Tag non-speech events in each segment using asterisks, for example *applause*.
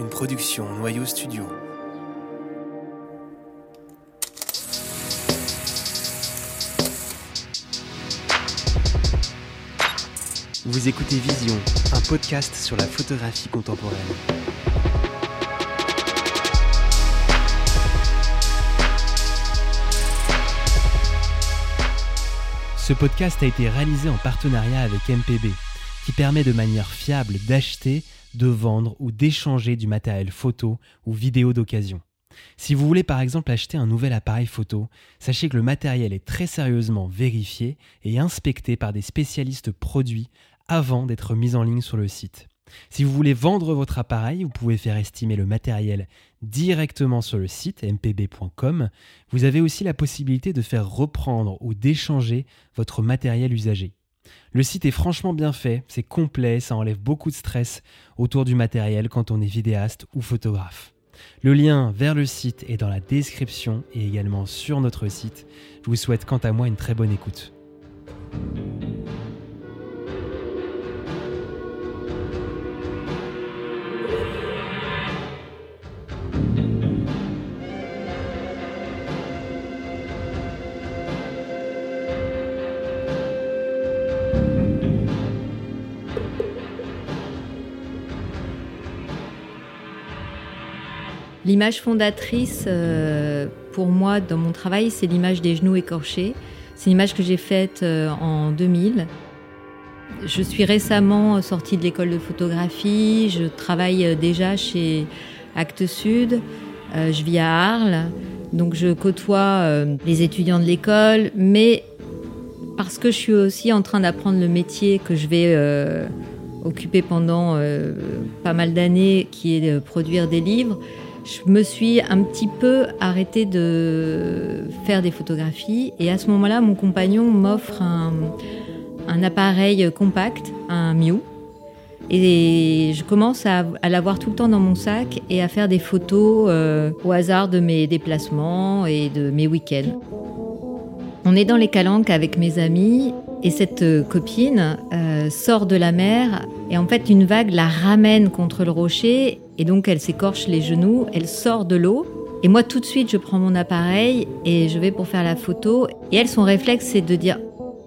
une production Noyau Studio. Vous écoutez Vision, un podcast sur la photographie contemporaine. Ce podcast a été réalisé en partenariat avec MPB, qui permet de manière fiable d'acheter, de vendre ou d'échanger du matériel photo ou vidéo d'occasion. Si vous voulez par exemple acheter un nouvel appareil photo, sachez que le matériel est très sérieusement vérifié et inspecté par des spécialistes produits avant d'être mis en ligne sur le site. Si vous voulez vendre votre appareil, vous pouvez faire estimer le matériel directement sur le site mpb.com. Vous avez aussi la possibilité de faire reprendre ou d'échanger votre matériel usagé. Le site est franchement bien fait, c'est complet, ça enlève beaucoup de stress autour du matériel quand on est vidéaste ou photographe. Le lien vers le site est dans la description et également sur notre site. Je vous souhaite quant à moi une très bonne écoute. L'image fondatrice euh, pour moi dans mon travail, c'est l'image des genoux écorchés. C'est une image que j'ai faite euh, en 2000. Je suis récemment sortie de l'école de photographie. Je travaille euh, déjà chez Actes Sud. je vis à Arles. Donc je côtoie les étudiants de l'école, mais parce que je suis aussi en train d'apprendre le métier que je vais occuper pendant pas mal d'années, qui est de produire des livres, je me suis un petit peu arrêtée de faire des photographies et à ce moment-là, mon compagnon m'offre un, appareil compact, un Miu. Et je commence à, l'avoir tout le temps dans mon sac et à faire des photos euh, au hasard de mes déplacements et de mes week-ends. On est dans les calanques avec mes amis et cette euh, copine euh, sort de la mer et en fait une vague la ramène contre le rocher et donc elle s'écorche les genoux, elle sort de l'eau. Et moi tout de suite je prends mon appareil et je vais pour faire la photo. Et elle son réflexe c'est de dire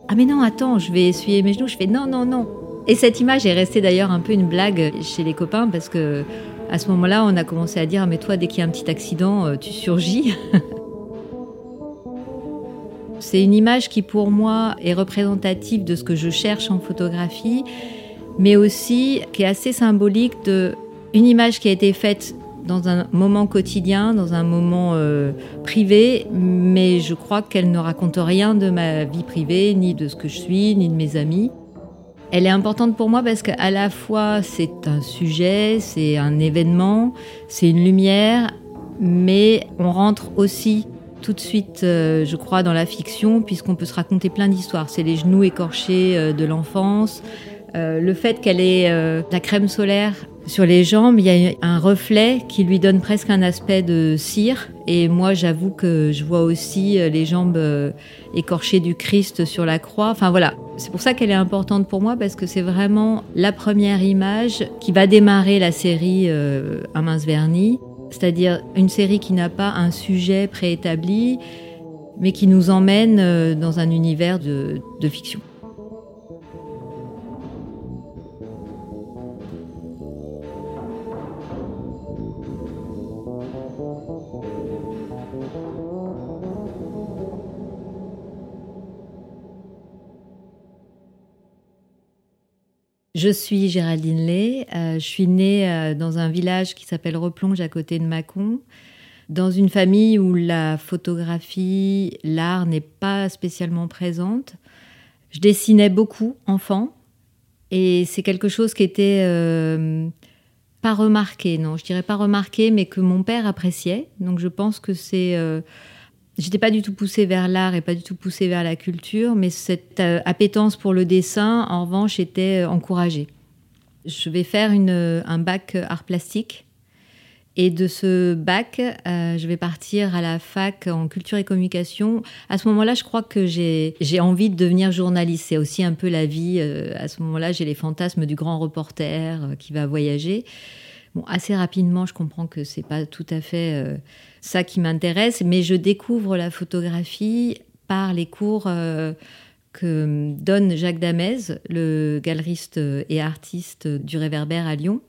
ah mais non attends je vais essuyer mes genoux. Je fais non non non. Et cette image est restée d'ailleurs un peu une blague chez les copains parce que à ce moment-là on a commencé à dire mais toi dès qu'il y a un petit accident euh, tu surgis. *laughs* C'est une image qui pour moi est représentative de ce que je cherche en photographie, mais aussi qui est assez symbolique de une image qui a été faite dans un moment quotidien, dans un moment euh, privé, mais je crois qu'elle ne raconte rien de ma vie privée, ni de ce que je suis, ni de mes amis. Elle est importante pour moi parce qu'à la fois c'est un sujet, c'est un événement, c'est une lumière, mais on rentre aussi tout de suite, euh, je crois, dans la fiction, puisqu'on peut se raconter plein d'histoires. C'est les genoux écorchés euh, de l'enfance, le fait qu'elle ait la crème solaire sur les jambes, il y a un reflet qui lui donne presque un aspect de cire. Et moi, j'avoue que je vois aussi les jambes écorchées du Christ sur la croix. Enfin voilà, c'est pour ça qu'elle est importante pour moi parce que c'est vraiment la première image qui va démarrer la série Un mince vernis c'est-à-dire une série qui n'a pas un sujet préétabli, mais qui nous emmène euh, dans un univers de, fiction. Je suis Géraldine Lay. Euh, je suis née euh, dans un village qui s'appelle Replonge à côté de Mâcon, dans une famille où la photographie, l'art n'est pas spécialement présente. Je dessinais beaucoup enfant et c'est quelque chose qui était euh, pas remarqué, non, je dirais pas remarqué, mais que mon père appréciait. Donc je pense que c'est J'étais pas du tout poussée vers l'art et pas du tout poussée vers la culture, mais cette euh, appétence pour le dessin, en revanche, était euh, encouragée. Je vais faire euh, un bac art plastique. Et de ce bac, je vais partir à la fac en culture et communication. À ce moment-là, je crois que j'ai envie de devenir journaliste. C'est aussi un peu la vie. à ce moment-là, j'ai les fantasmes du grand reporter qui va voyager. Bon, assez rapidement, je comprends que c'est pas tout à fait euh, ça qui m'intéresse, mais je découvre la photographie par les cours euh, que donne Jacques Damez, le galeriste et artiste du Réverbère à Lyon.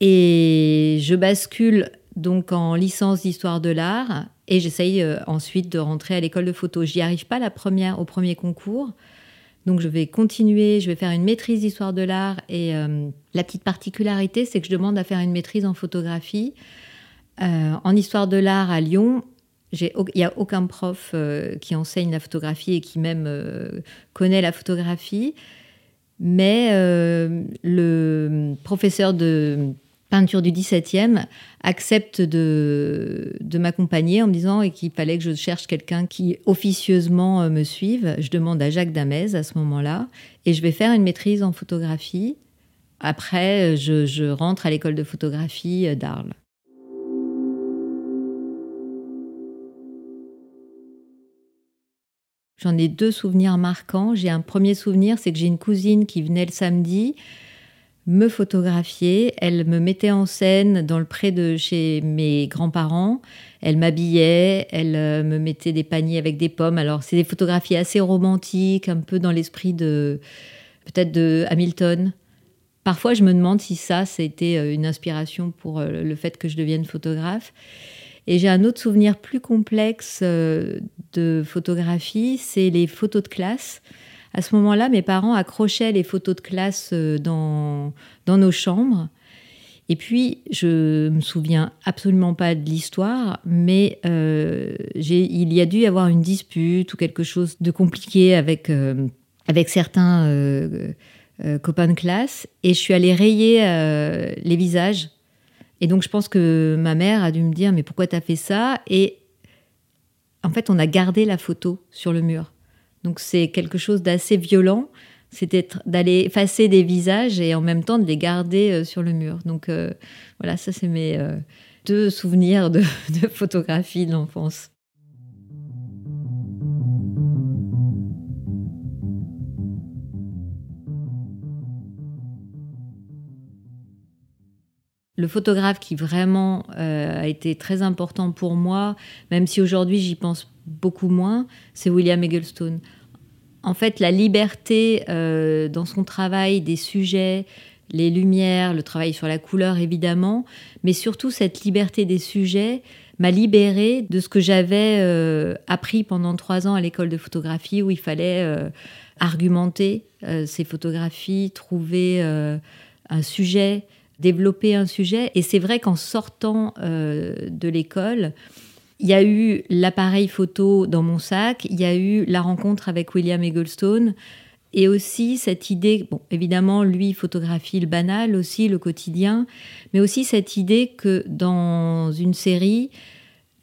Et je bascule donc en licence d'histoire de l'art et j'essaye euh, ensuite de rentrer à l'école de photo. J'y arrive pas la première au premier concours. Donc je vais continuer, je vais faire une maîtrise d'histoire de l'art et euh, la petite particularité c'est que je demande à faire une maîtrise en photographie. Euh, en histoire de l'art à Lyon, il n'y a aucun prof qui enseigne la photographie et qui même connaît la photographie. Mais le professeur de peinture du 17e accepte de, de m'accompagner en me disant qu'il fallait que je cherche quelqu'un qui officieusement euh, me suive. Je demande à Jacques Damez à ce moment-là et je vais faire une maîtrise en photographie. Après, je, je rentre à l'école de photographie euh, d'Arles. J'en ai deux souvenirs marquants. J'ai un premier souvenir, c'est que j'ai une cousine qui venait le samedi me photographier. Elle me mettait en scène dans le pré de chez mes grands-parents. Elle m'habillait, elle euh, me mettait des paniers avec des pommes. Alors, c'est des photographies assez romantiques, un peu dans l'esprit de peut-être de Hamilton. Parfois, je me demande si ça, c'était euh, une inspiration pour euh, le fait que je devienne photographe. Et j'ai un autre souvenir plus complexe de photographie, c'est les photos de classe. À ce moment-là, mes parents accrochaient les photos de classe euh, dans, nos chambres. Et puis, je me souviens absolument pas de l'histoire, mais euh, il y a dû y avoir une dispute ou quelque chose de compliqué avec, euh, certains copains de classe. Et je suis allée rayer les visages. Et donc, je pense que ma mère a dû me dire, mais pourquoi tu as fait ça? Et en fait, on a gardé la photo sur le mur. Donc c'est quelque chose d'assez violent, c'est d'aller effacer des visages et en même temps de les garder euh, sur le mur. Donc euh, voilà, ça c'est mes euh, deux souvenirs de, *laughs* de photographie de l'enfance. le photographe qui vraiment a été très important pour moi, même si aujourd'hui j'y pense beaucoup moins, c'est William Egglestone. En fait, la liberté euh, dans son travail des sujets, les lumières, le travail sur la couleur évidemment, mais surtout cette liberté des sujets m'a libérée de ce que j'avais euh, appris pendant trois ans à l'école de photographie où il fallait euh, argumenter ces photographies, trouver un sujet, développer un sujet. Et c'est vrai qu'en sortant de l'école, il y a eu l'appareil photo dans mon sac, il y a eu la rencontre avec William Egglestone, et aussi cette idée, bon, évidemment, lui photographie le banal aussi, le quotidien, mais aussi cette idée que dans une série,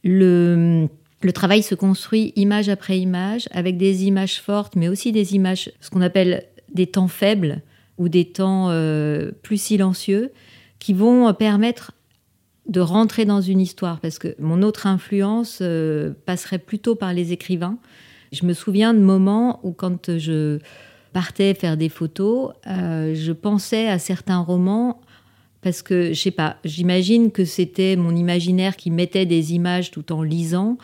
le, le travail se construit image après image, avec des images fortes, mais aussi des images, ce qu'on appelle des temps faibles ou des temps euh, plus silencieux, qui vont permettre de rentrer dans une histoire, parce que mon autre influence euh, passerait plutôt par les écrivains. Je me souviens de moments où quand je partais faire des photos, euh, je pensais à certains romans parce que je sais pas, j'imagine que c'était mon imaginaire qui mettait des images tout en lisant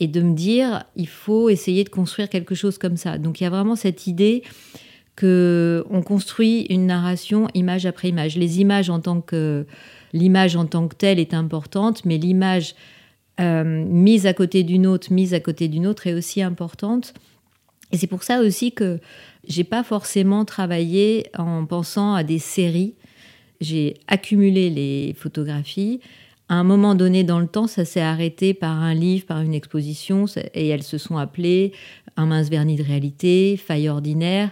et de me dire il faut essayer de construire quelque chose comme ça. Donc il y a vraiment cette idée que on construit une narration image après image. Les images en tant que l'image en tant que telle est importante, mais l'image euh, mise à côté d'une autre, mise à côté d'une autre est aussi importante. Et c'est pour ça aussi que j'ai pas forcément travaillé en pensant à des séries. J'ai accumulé les photographies. À un moment donné dans le temps, ça s'est arrêté par un livre, par une exposition, et elles se sont appelées Un mince vernis de réalité, Faille ordinaire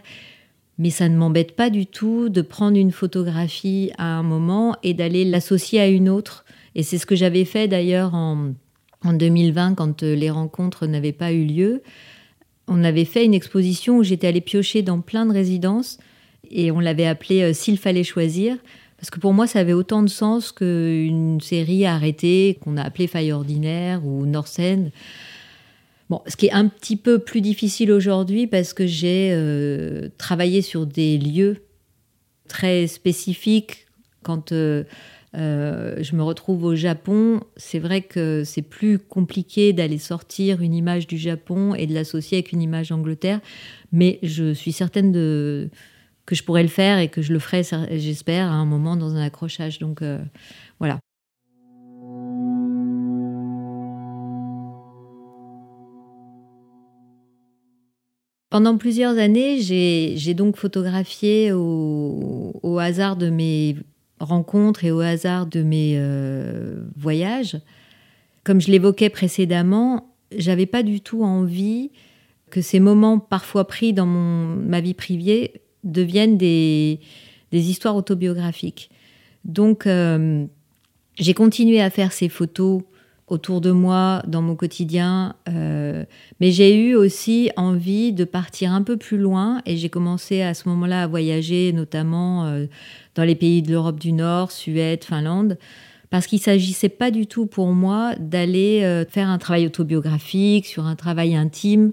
mais ça ne m'embête pas du tout de prendre une photographie à un moment et d'aller l'associer à une autre. Et c'est ce que j'avais fait d'ailleurs en, 2020 quand euh, les rencontres n'avaient pas eu lieu. On avait fait une exposition où j'étais allée piocher dans plein de résidences et on l'avait appelée euh, S'il fallait choisir. Parce que pour moi, ça avait autant de sens qu'une série arrêtée qu'on a appelée Faille ordinaire ou North. Bon, ce qui est un petit peu plus difficile aujourd'hui parce que j'ai euh, travaillé sur des lieux très spécifiques Quand je me retrouve au Japon, c'est vrai que c'est plus compliqué d'aller sortir une image du Japon et de l'associer avec une image d'Angleterre, mais je suis certaine que je pourrais le faire et que je le ferai, j'espère, à un moment dans un accrochage. Donc Pendant plusieurs années, j'ai donc photographié au, hasard de mes rencontres et au hasard de mes euh, voyages. Comme je l'évoquais précédemment, j'avais pas du tout envie que ces moments parfois pris dans ma vie privée deviennent des, histoires autobiographiques. Donc, euh, j'ai continué à faire ces photos autour de moi, dans mon quotidien. Euh, mais j'ai eu aussi envie de partir un peu plus loin et j'ai commencé à ce moment-là à voyager, notamment euh, dans les pays de l'Europe du Nord, Suède, Finlande, parce qu'il ne s'agissait pas du tout pour moi d'aller euh, faire un travail autobiographique, sur un travail intime.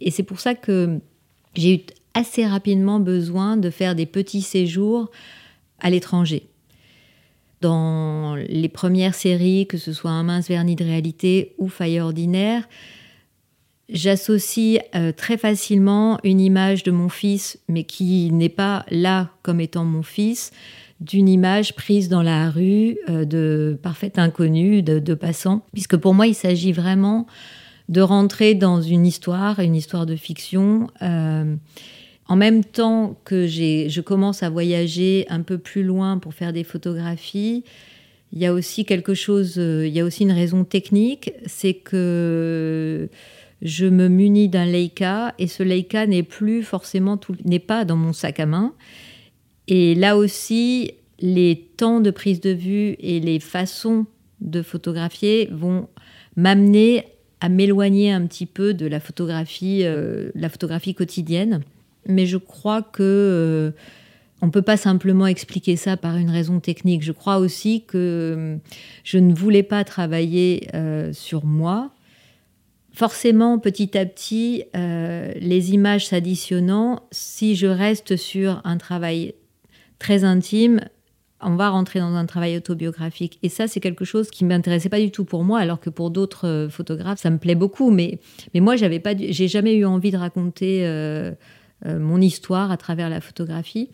Et c'est pour ça que j'ai eu assez rapidement besoin de faire des petits séjours à l'étranger dans les premières séries, que ce soit Un mince vernis de réalité ou Faille ordinaire, j'associe euh, très facilement une image de mon fils, mais qui n'est pas là comme étant mon fils, d'une image prise dans la rue euh, de parfait inconnu, de, passants, puisque pour moi il s'agit vraiment de rentrer dans une histoire, une histoire de fiction. Euh, en même temps que je commence à voyager un peu plus loin pour faire des photographies, il y a aussi quelque chose, euh, il y a aussi une raison technique, c'est que je me munis d'un Leica et ce Leica n'est plus forcément n'est pas dans mon sac à main. Et là aussi, les temps de prise de vue et les façons de photographier vont m'amener à m'éloigner un petit peu de la photographie, euh, la photographie quotidienne mais je crois que euh, on peut pas simplement expliquer ça par une raison technique. Je crois aussi que euh, je ne voulais pas travailler euh, sur moi. Forcément, petit à petit, les images s'additionnant, si je reste sur un travail très intime, on va rentrer dans un travail autobiographique. Et ça, c'est quelque chose qui ne m'intéressait pas du tout pour moi, alors que pour d'autres photographes, ça me plaît beaucoup. Mais, mais moi, j'avais pas, j'ai jamais eu envie de raconter euh, mon histoire à travers la photographie.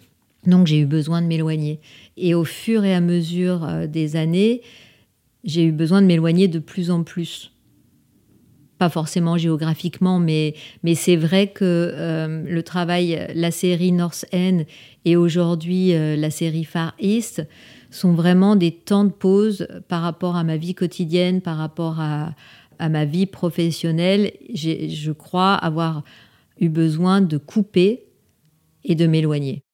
Donc j'ai eu besoin de m'éloigner. Et au fur et à mesure euh, des années, j'ai eu besoin de m'éloigner de plus en plus. Pas forcément géographiquement, mais, mais c'est vrai que euh, le travail, la série North End et aujourd'hui la série Far East sont vraiment des temps de pause par rapport à ma vie quotidienne, par rapport à, à ma vie professionnelle. Je crois avoir eu besoin de couper et de m'éloigner.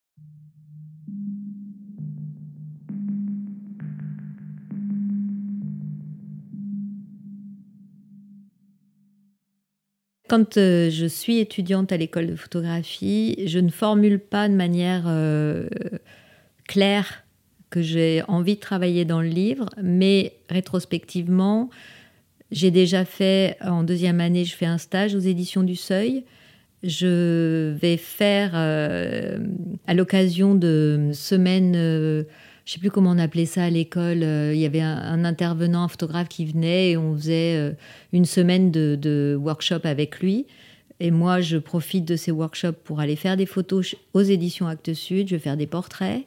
Quand euh, je suis étudiante à l'école de photographie, je ne formule pas de manière euh, claire que j'ai envie de travailler dans le livre, mais rétrospectivement, j'ai déjà fait, en deuxième année, je fais un stage aux éditions du Seuil je vais faire, euh, à l'occasion de semaines, euh, je ne sais plus comment on appelait ça à l'école, euh, il y avait un, intervenant, un photographe qui venait et on faisait une semaine de, de, workshop avec lui. Et moi, je profite de ces workshops pour aller faire des photos aux éditions Actes Sud, je vais faire des portraits.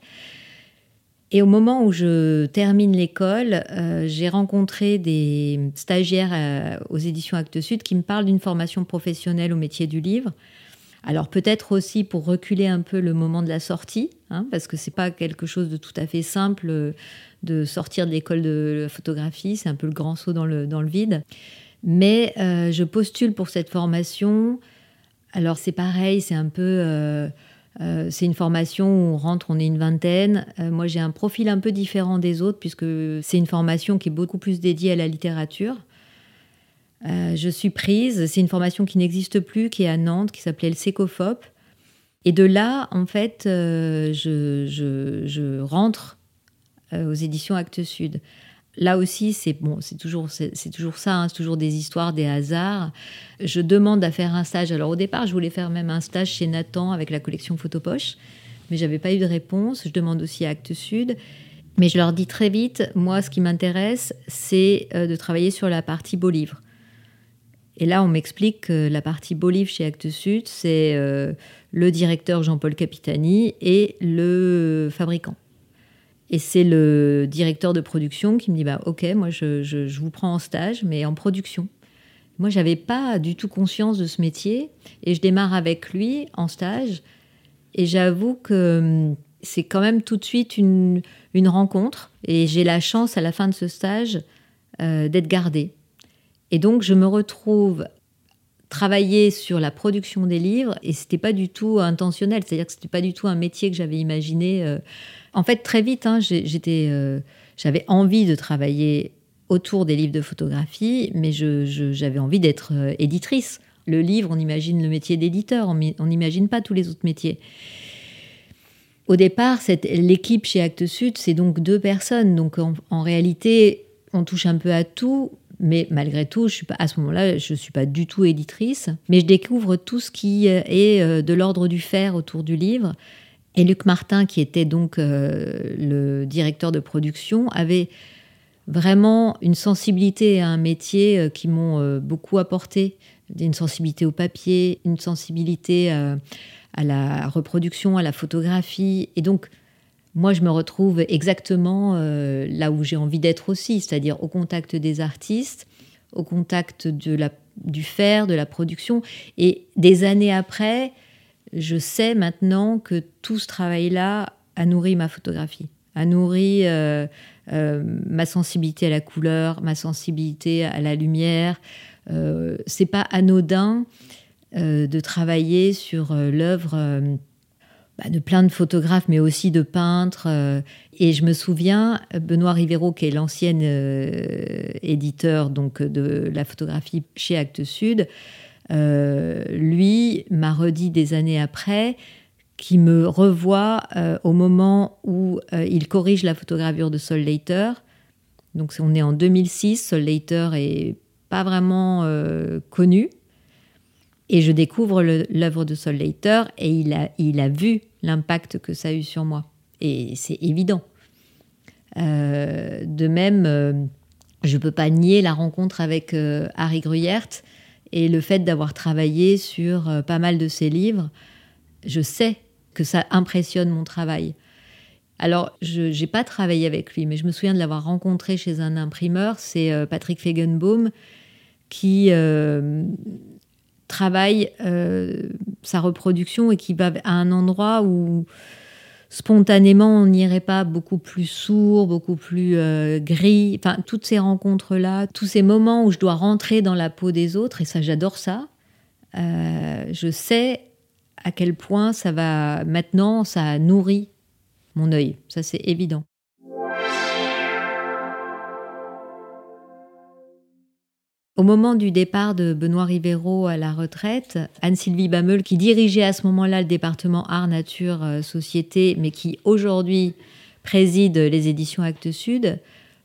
Et au moment où je termine l'école, euh, j'ai rencontré des stagiaires euh, aux éditions Actes Sud qui me parlent d'une formation professionnelle au métier du livre. Alors peut-être aussi pour reculer un peu le moment de la sortie, hein, parce que c'est pas quelque chose de tout à fait simple euh, de sortir de l'école de photographie, c'est un peu le grand saut dans le, dans le vide. Mais je postule pour cette formation. Alors c'est pareil, c'est un peu euh, c'est une formation où on rentre, on est une vingtaine. Euh, moi, j'ai un profil un peu différent des autres puisque c'est une formation qui est beaucoup plus dédiée à la littérature. Euh, je suis prise. C'est une formation qui n'existe plus, qui est à Nantes, qui s'appelait le SECOFOP. Et de là, en fait, je, rentre aux éditions Actes Sud. Là aussi, c'est bon, c'est toujours, c'est toujours ça, hein, c'est toujours des histoires, des hasards. Je demande à faire un stage. Alors au départ, je voulais faire même un stage chez Nathan avec la collection Photopoche, mais j'avais pas eu de réponse. Je demande aussi à Actes Sud. Mais je leur dis très vite, moi, ce qui m'intéresse, c'est euh, de travailler sur la partie beau livre. Et là, on m'explique que la partie beau livre chez Actes Sud, c'est euh, le directeur Jean-Paul Capitani et le fabricant. Et c'est le directeur de production qui me dit bah, Ok, moi, je, je vous prends en stage, mais en production. Moi, j'avais pas du tout conscience de ce métier et je démarre avec lui en stage. Et j'avoue que hum, c'est quand même tout de suite une, une rencontre et j'ai la chance à la fin de ce stage euh, d'être gardée. Et donc, je me retrouve travailler sur la production des livres et c'était pas du tout intentionnel, c'est-à-dire que c'était pas du tout un métier que j'avais imaginé. Euh. En fait, très vite, hein, j'étais, euh, j'avais envie de travailler autour des livres de photographie, mais j'avais envie d'être euh, éditrice. Le livre, on imagine le métier d'éditeur, on n'imagine pas tous les autres métiers. Au départ, l'équipe chez Actes Sud, c'est donc deux personnes. Donc en, réalité, on touche un peu à tout, mais malgré tout, à ce moment-là, je ne suis pas du tout éditrice, mais je découvre tout ce qui euh, est euh, de l'ordre du faire autour du livre. Et Luc Martin, qui était donc le directeur de production, avait vraiment une sensibilité à un métier euh, qui m'ont euh, beaucoup apporté, une sensibilité au papier, une sensibilité euh, à la reproduction, à la photographie. Et donc, moi, je me retrouve exactement là où j'ai envie d'être aussi, c'est-à-dire au contact des artistes, au contact du faire, de la production. Et des années après, je sais maintenant que tout ce travail-là a nourri ma photographie, a nourri euh, ma sensibilité à la couleur, ma sensibilité à la lumière. Euh, c'est pas anodin euh, de travailler sur l'œuvre bah, de plein de photographes, mais aussi de peintres. et je me souviens, Benoît Rivero, qui est l'ancien éditeur donc de la photographie chez Actes Sud, lui m'a redit des années après qui me revoit euh, au moment où euh, il corrige la photogravure de Sol Later. Donc on est en 2006, Sol Later est pas vraiment euh, connu. Et je découvre l'œuvre de Sol Later et il a, vu l'impact que ça a eu sur moi. Et c'est évident. de même, je ne peux pas nier la rencontre avec Harry Gruyert et le fait d'avoir travaillé sur pas mal de ses livres. Je sais que ça impressionne mon travail. Alors, je n'ai pas travaillé avec lui, mais je me souviens de l'avoir rencontré chez un imprimeur, c'est euh, Patrick Fegenbaum, qui euh, travaille euh, sa reproduction et qui va à un endroit où spontanément on n'irait pas beaucoup plus sourd, beaucoup plus gris. Enfin, toutes ces rencontres-là, tous ces moments où je dois rentrer dans la peau des autres, et ça, j'adore ça. je sais à quel point ça va maintenant, ça nourrit mon œil. Ça, c'est évident. Au moment du départ de Benoît Rivero à la retraite, Anne-Sylvie Bameul, qui dirigeait à ce moment-là le département Art, Nature, euh, Société, mais qui aujourd'hui préside les éditions Actes Sud,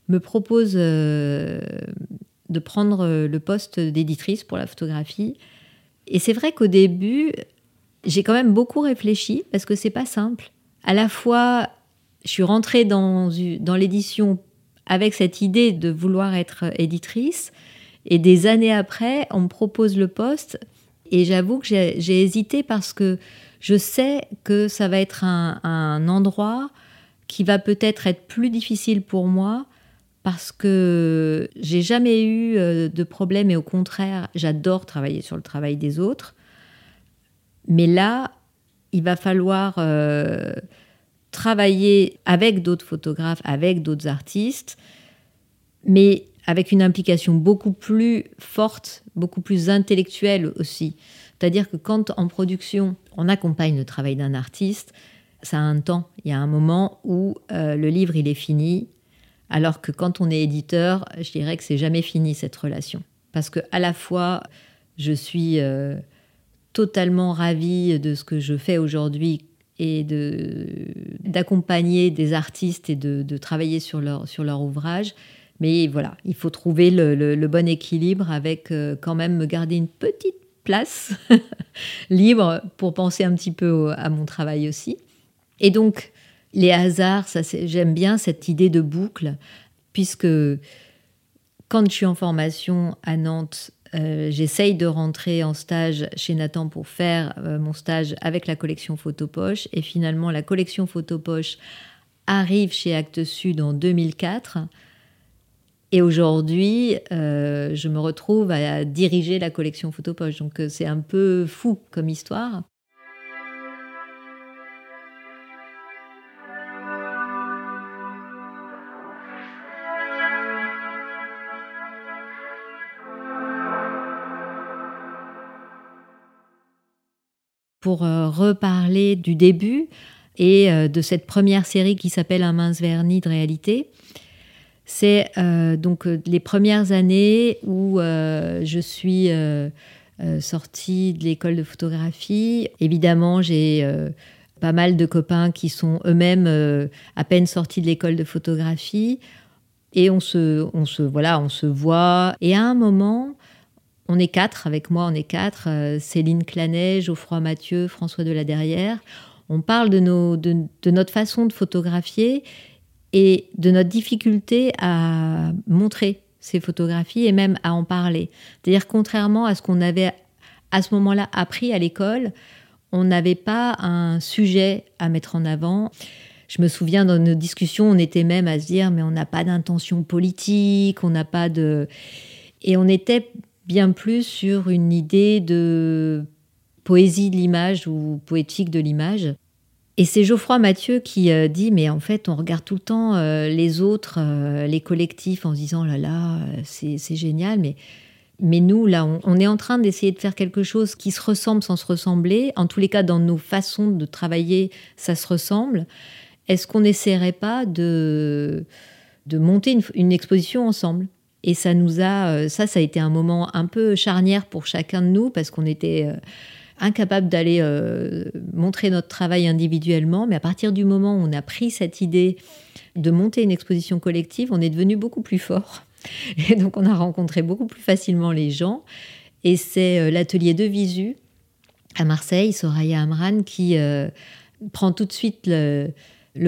me propose euh, de prendre le poste d'éditrice pour la photographie. Et c'est vrai qu'au début, j'ai quand même beaucoup réfléchi parce que c'est pas simple. À la fois, je suis rentrée dans l'édition avec cette idée de vouloir être éditrice, et des années après, on me propose le poste, et j'avoue que j'ai hésité parce que je sais que ça va être un, endroit qui va peut-être être plus difficile pour moi parce que j'ai jamais eu euh, de problème. Et au contraire, j'adore travailler sur le travail des autres. Mais là, il va falloir euh, travailler avec d'autres photographes, avec d'autres artistes, mais avec une implication beaucoup plus forte, beaucoup plus intellectuelle aussi. C'est-à-dire que quand en production, on accompagne le travail d'un artiste, ça a un temps. Il y a un moment où euh, le livre, il est fini, alors que quand on est éditeur, je dirais que c'est jamais fini cette relation. Parce que à la fois, je suis... Euh, totalement ravie de ce que je fais aujourd'hui et d'accompagner des artistes et de, travailler sur leur, sur leur ouvrage. Mais voilà, il faut trouver le, bon équilibre avec euh, quand même me garder une petite place *laughs* libre pour penser un petit peu à mon travail aussi. Et donc, les hasards, j'aime bien cette idée de boucle, puisque quand je suis en formation à Nantes, euh, j'essaye de rentrer en stage chez Nathan pour faire euh, mon stage avec la collection Photopoche. Et finalement, la collection Photopoche arrive chez Actes Sud en 2004. Et aujourd'hui, euh, je me retrouve à diriger la collection Photopoche. Donc c'est un peu fou comme histoire. pour euh, reparler du début et euh, de cette première série qui s'appelle Un mince vernis de réalité. C'est euh, donc les premières années où je suis sortie de l'école de photographie. Évidemment, j'ai pas mal de copains qui sont eux-mêmes à peine sortis de l'école de photographie. Et on se, on se, voilà, on se voit. Et à un moment, on est quatre, avec moi on est quatre, euh, Céline Clanet, Geoffroy Mathieu, François de la Derrière. On parle de, nos, de, notre façon de photographier et de notre difficulté à montrer ces photographies et même à en parler. C'est-à-dire contrairement à ce qu'on avait à ce moment-là appris à l'école, on n'avait pas un sujet à mettre en avant. Je me souviens dans nos discussions, on était même à se dire mais on n'a pas d'intention politique, on n'a pas de et on était bien plus sur une idée de poésie de l'image ou poétique de l'image. Et c'est Geoffroy Mathieu qui euh, dit, mais en fait, on regarde tout le temps euh, les autres, euh, les collectifs, en se disant, là là, c'est génial, mais, mais nous, là, on, est en train d'essayer de faire quelque chose qui se ressemble sans se ressembler. En tous les cas, dans nos façons de travailler, ça se ressemble. Est-ce qu'on n'essaierait pas de, de monter une exposition ensemble? Et ça nous a, ça, ça a été un moment un peu charnière pour chacun de nous parce qu'on était incapable d'aller euh, montrer notre travail individuellement. Mais à partir du moment où on a pris cette idée de monter une exposition collective, on est devenu beaucoup plus fort. *laughs* Et donc on a rencontré beaucoup plus facilement les gens. Et c'est l'atelier de Visu à Marseille, Soraya Amran, qui prend tout de suite le,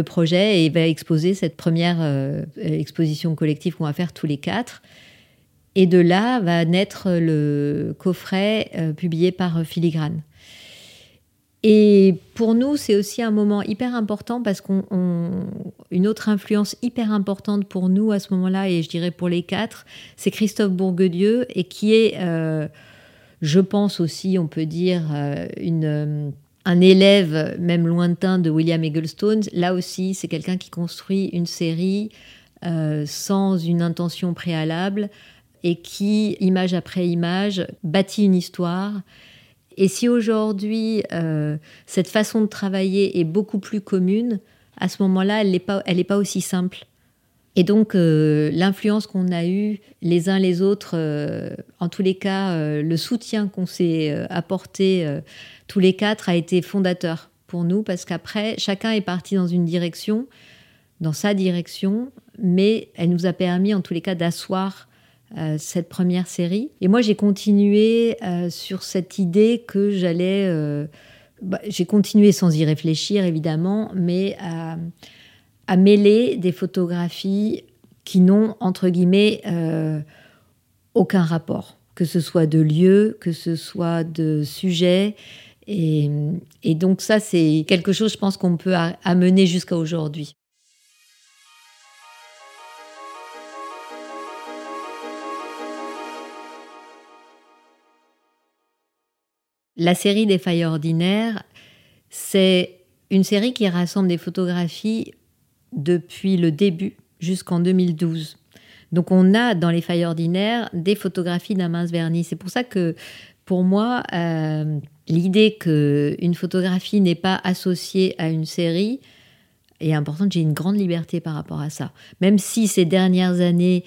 projet et va exposer cette première euh, exposition collective qu'on va faire tous les quatre. Et de là va naître le coffret euh, publié par Filigrane. Et pour nous, c'est aussi un moment hyper important parce qu'on une autre influence hyper importante pour nous à ce moment-là et je dirais pour les quatre, c'est Christophe Bourguedieu et qui est, euh, je pense aussi, on peut dire un élève, même lointain, de William Egglestone, là aussi, c'est quelqu'un qui construit une série euh, sans une intention préalable et qui, image après image, bâtit une histoire. Et si aujourd'hui, euh, cette façon de travailler est beaucoup plus commune, à ce moment-là, elle n'est pas, pas aussi simple. Et donc, euh, l'influence qu'on a eue les uns les autres, en tous les cas, le soutien qu'on s'est apporté tous les quatre a été fondateur pour nous parce qu'après, chacun est parti dans une direction, dans sa direction, mais elle nous a permis en tous les cas d'asseoir euh, cette première série. Et moi, j'ai continué euh, sur cette idée que j'allais... Euh, bah, j'ai continué sans y réfléchir, évidemment, mais à, à mêler des photographies qui n'ont, entre guillemets, aucun rapport, que ce soit de lieu, que ce soit de sujet, et, donc ça, c'est quelque chose, je pense, qu'on peut amener jusqu'à aujourd'hui. La série des failles ordinaires, c'est une série qui rassemble des photographies depuis le début jusqu'en 2012. Donc on a dans les failles ordinaires des photographies d'un mince vernis. C'est pour ça que pour moi, euh, l'idée qu'une photographie n'est pas associée à une série est importante. J'ai une grande liberté par rapport à ça. Même si ces dernières années,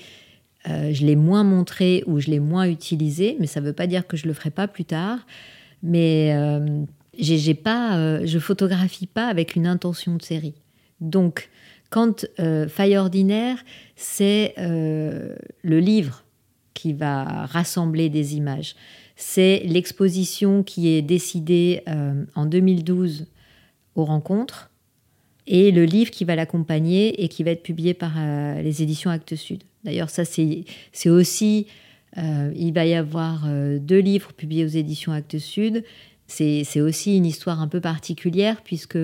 euh, je l'ai moins montré ou je l'ai moins utilisé, mais ça ne veut pas dire que je ne le ferai pas plus tard. Mais euh, j'ai pas, je photographie pas avec une intention de série. Donc, quand Faille ordinaire, c'est le livre qui va rassembler des images c'est l'exposition qui est décidée euh, en 2012 aux rencontres. et le livre qui va l'accompagner et qui va être publié par euh, les éditions Actes Sud. D'ailleurs, ça, c'est aussi. Euh, il va y avoir euh, deux livres publiés aux éditions Actes Sud. C'est aussi une histoire un peu particulière puisque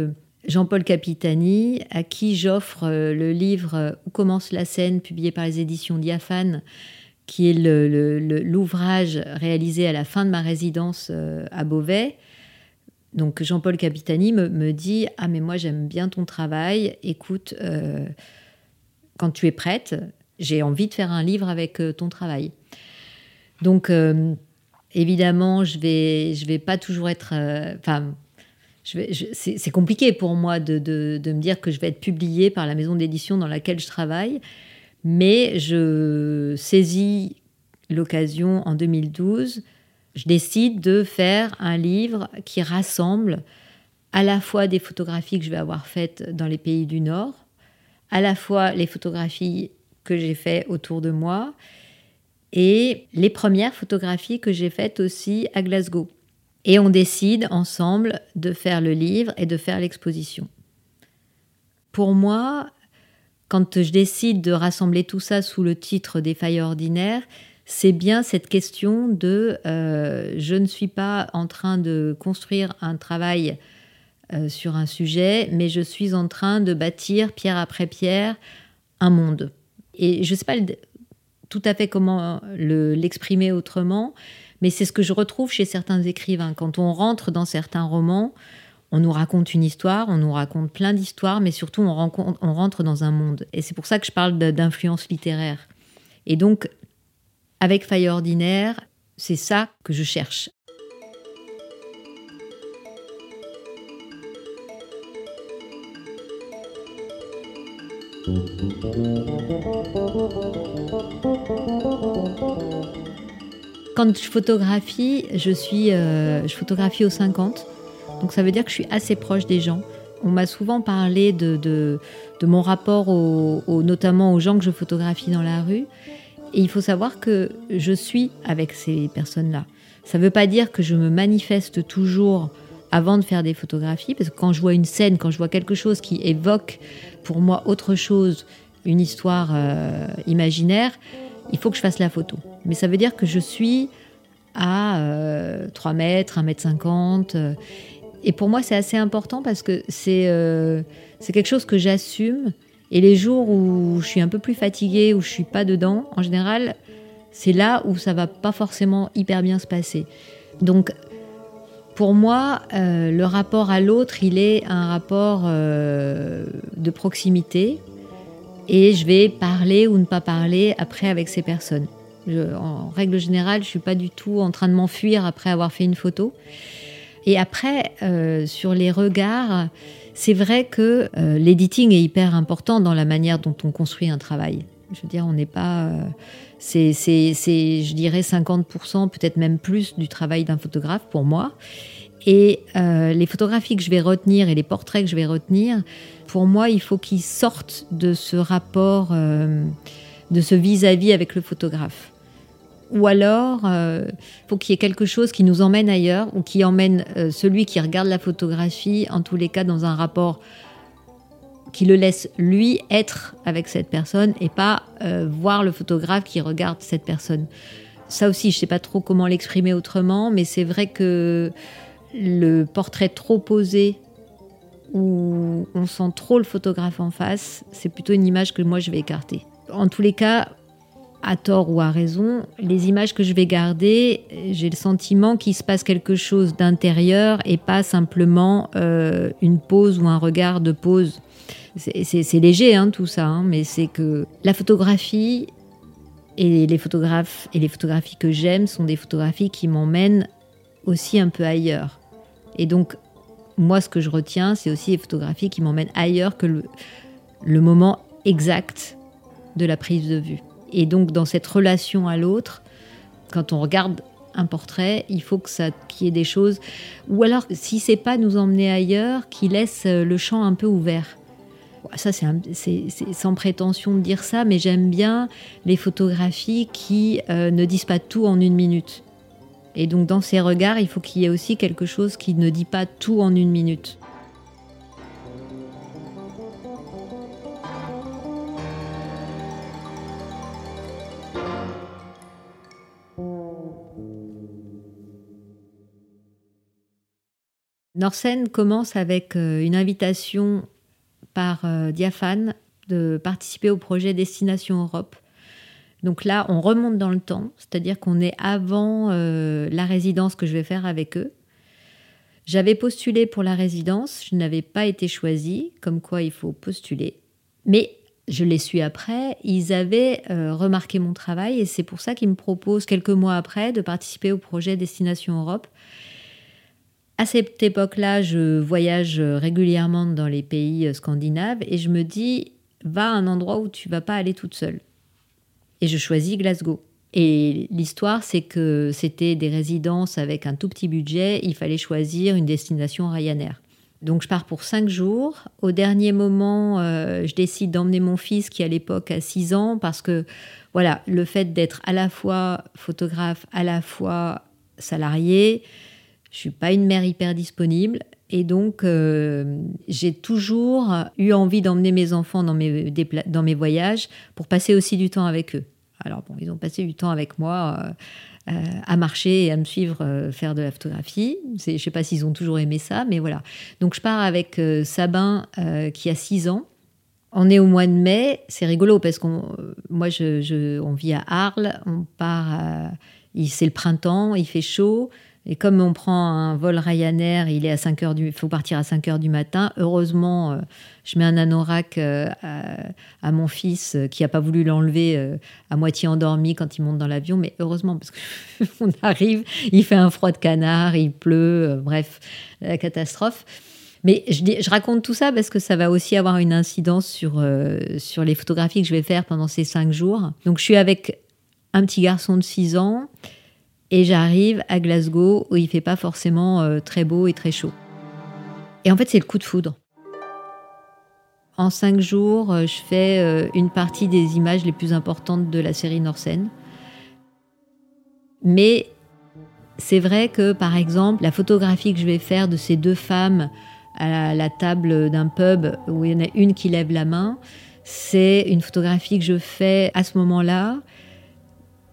Jean-Paul Capitani, à qui j'offre le livre Où commence la scène, publié par les éditions Diaphane, qui est l'ouvrage réalisé à la fin de ma résidence à Beauvais, donc Jean-Paul Capitani me, dit Ah, mais moi j'aime bien ton travail, écoute, euh, quand tu es prête, j'ai envie de faire un livre avec euh, ton travail. Donc euh, évidemment, je vais, je vais pas toujours être. Enfin, c'est compliqué pour moi de, de, me dire que je vais être publié par la maison d'édition dans laquelle je travaille, mais je saisis l'occasion en 2012 je décide de faire un livre qui rassemble à la fois des photographies que je vais avoir faites dans les pays du Nord, à la fois les photographies que j'ai faites autour de moi et les premières photographies que j'ai faites aussi à Glasgow. Et on décide ensemble de faire le livre et de faire l'exposition. Pour moi, quand je décide de rassembler tout ça sous le titre des failles ordinaires, c'est bien cette question de euh, je ne suis pas en train de construire un travail euh, sur un sujet, mais je suis en train de bâtir pierre après pierre un monde. Et je ne sais pas tout à fait comment l'exprimer autrement, mais c'est ce que je retrouve chez certains écrivains. Quand on rentre dans certains romans, on nous raconte une histoire, on nous raconte plein d'histoires, mais surtout on, on rentre dans un monde. Et c'est pour ça que je parle d'influence littéraire. Et donc, avec Faille Ordinaire, c'est ça que je cherche. Quand je photographie, je suis, euh, je photographie aux 50, donc ça veut dire que je suis assez proche des gens. On m'a souvent parlé de, de, mon rapport notamment aux gens que je photographie dans la rue. Et il faut savoir que je suis avec ces personnes-là. Ça ne veut pas dire que je me manifeste toujours avant de faire des photographies, parce que quand je vois une scène, quand je vois quelque chose qui évoque pour moi autre chose, une histoire euh, imaginaire, il faut que je fasse la photo. Mais ça veut dire que je suis à 3 euh, mètres, 1 mètre 50. Euh, et pour moi, c'est assez important parce que c'est c'est quelque chose que j'assume et les jours où je suis un peu plus fatiguée, où je suis pas dedans, en général, c'est là où ça va pas forcément hyper bien se passer. Donc, pour moi, euh, le rapport à l'autre, il est un rapport euh, de proximité, et je vais parler ou ne pas parler après avec ces personnes. en règle générale, je suis pas du tout en train de m'enfuir après avoir fait une photo. Et après, euh, sur les regards, c'est vrai que euh, l'editing est hyper important dans la manière dont on construit un travail. Je veux dire, on n'est pas. Euh, c'est, je dirais, 50%, peut-être même plus du travail d'un photographe pour moi. Et euh, les photographies que je vais retenir et les portraits que je vais retenir, pour moi, il faut qu'ils sortent de ce rapport, de ce vis-à-vis avec le photographe ou alors euh, faut qu'il y ait quelque chose qui nous emmène ailleurs ou qui emmène euh, celui qui regarde la photographie, en tous les cas dans un rapport qui le laisse lui être avec cette personne et pas euh, voir le photographe qui regarde cette personne. Ça aussi, je sais pas trop comment l'exprimer autrement, mais c'est vrai que le portrait trop posé où on sent trop le photographe en face, c'est plutôt une image que moi je vais écarter. En tous les cas, à tort ou à raison, les images que je vais garder, j'ai le sentiment qu'il se passe quelque chose d'intérieur et pas simplement euh, une pause ou un regard de pause. C'est léger hein, tout ça, hein, mais c'est que la photographie et les photographes et les photographies que j'aime sont des photographies qui m'emmènent aussi un peu ailleurs. Et donc moi, ce que je retiens, c'est aussi les photographies qui m'emmènent ailleurs que le moment exact de la prise de vue. Et donc dans cette relation à l'autre, quand on regarde un portrait, il faut que ça qu'il y ait des choses ou alors si c'est pas nous emmener ailleurs, qui laisse le champ un peu ouvert. Ça, c'est sans prétention de dire ça, mais j'aime bien les photographies qui euh, ne disent pas tout en une minute. Et donc dans ces regards, il faut qu'il y ait aussi quelque chose qui ne dit pas tout en une minute. Norsen commence avec euh, une invitation par euh, Diafane de participer au projet Destination Europe, donc là, on remonte dans le temps, c'est-à-dire qu'on est avant la résidence que je vais faire avec eux. J'avais postulé pour la résidence, je n'avais pas été choisie, comme quoi il faut postuler. Mais je l'ai su après, ils avaient euh, remarqué mon travail et c'est pour ça qu'ils me proposent quelques mois après de participer au projet Destination Europe. À cette époque-là, je voyage régulièrement dans les pays euh, scandinaves et je me dis, va à un endroit où tu vas pas aller toute seule. Et je choisis Glasgow. Et l'histoire, c'est que c'était des résidences avec un tout petit budget. Il fallait choisir une destination Ryanair. Donc je pars pour cinq jours. Au dernier moment, euh, je décide d'emmener mon fils qui à l'époque a 6 ans parce que voilà, le fait d'être à la fois photographe, à la fois salarié, je suis pas une mère hyper disponible et donc euh, j'ai toujours eu envie d'emmener mes enfants dans mes, dans mes voyages pour passer aussi du temps avec eux. Alors bon, ils ont passé du temps avec moi euh, euh, à marcher et à me suivre faire de la photographie. Je ne sais pas s'ils ont toujours aimé ça, mais voilà. Donc je pars avec Sabin qui a 6 ans. On est au mois de mai, c'est rigolo parce qu'on, moi, je, on vit à Arles, on part, c'est le printemps, il fait chaud. Et comme on prend un vol Ryanair, il est à 5 heures du, faut partir à 5 heures du matin. Heureusement, euh, je mets un anorak euh, à, mon fils euh, qui n'a pas voulu l'enlever à moitié endormi quand il monte dans l'avion. Mais heureusement, parce qu'on *laughs* arrive, il fait un froid de canard, il pleut, bref, la catastrophe. Mais je, raconte tout ça parce que ça va aussi avoir une incidence sur, sur les photographies que je vais faire pendant ces cinq jours. Donc je suis avec un petit garçon de 6 ans et j'arrive à Glasgow où il fait pas forcément euh, très beau et très chaud. Et en fait, c'est le coup de foudre. En cinq jours, euh, je fais euh, une partie des images les plus importantes de la série Norsen. Mais c'est vrai que, par exemple, la photographie que je vais faire de ces deux femmes à la table d'un pub où il y en a une qui lève la main, c'est une photographie que je fais à ce moment-là.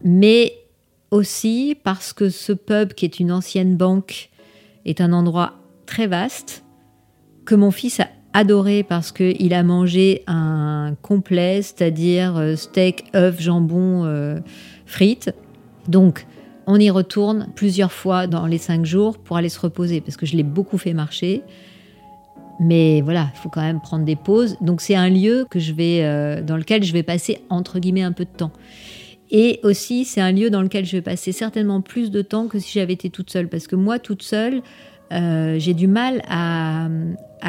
Mais aussi parce que ce pub, qui est une ancienne banque, est un endroit très vaste, que mon fils a adoré parce qu'il a mangé un complet, c'est-à-dire euh, steak, œufs, jambon, euh, frites. Donc, on y retourne plusieurs fois dans les cinq jours pour aller se reposer, parce que je l'ai beaucoup fait marcher. Mais voilà, il faut quand même prendre des pauses. Donc c'est un lieu que je vais, euh, dans lequel je vais passer entre guillemets un peu de temps. Et aussi, c'est un lieu dans lequel je vais passer certainement plus de temps que si j'avais été toute seule. Parce que moi, toute seule, euh, j'ai du mal à,